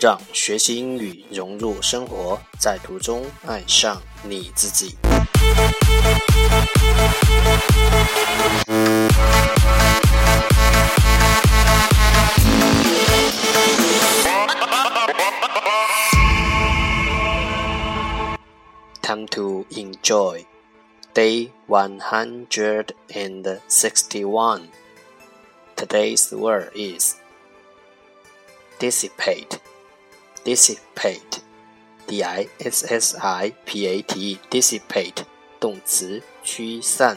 让学习英语融入生活，在途中爱上你自己。time to enjoy. Day 161. Today's word is dissipate. Dissipate. D I S S I P A T E. Dissipate. 动词，驱散。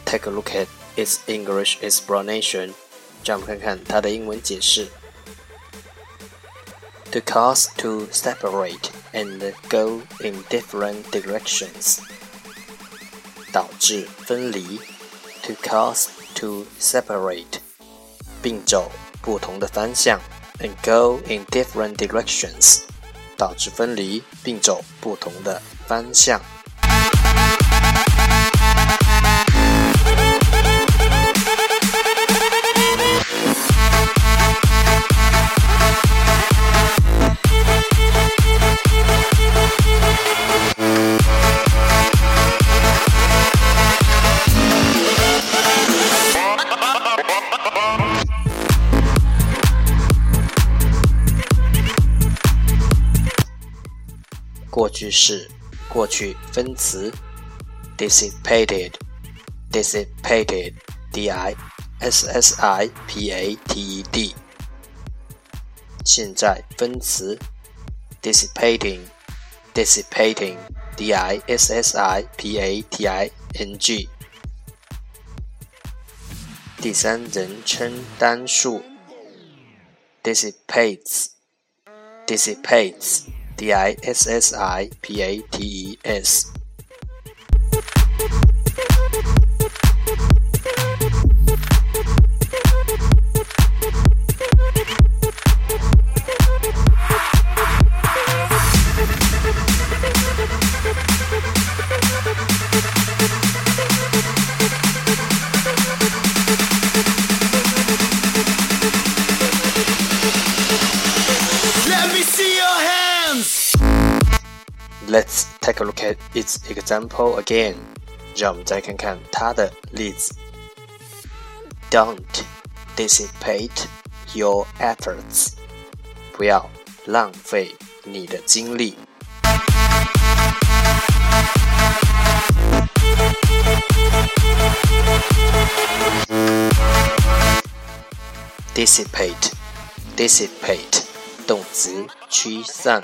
take a look at its English explanation. The cause to separate and go in different directions. To cause to separate. And go in different directions. 导致分离并走不同的方向.过去式、过去分词 dissipated, dissipated, d-i-s-s-i-p-a-t-e-d。现在分词 dissipating, dissipating, d-i-s-s-i-p-a-t-i-n-g。第三人称单数 dissipates, dissipates。D I S S I P A T E S Let's take a look at its example again. again。让我们再看看它的例子。Don't dissipate your efforts. efforts。不要浪费你的精力。dissipate，dissipate，动词，驱散。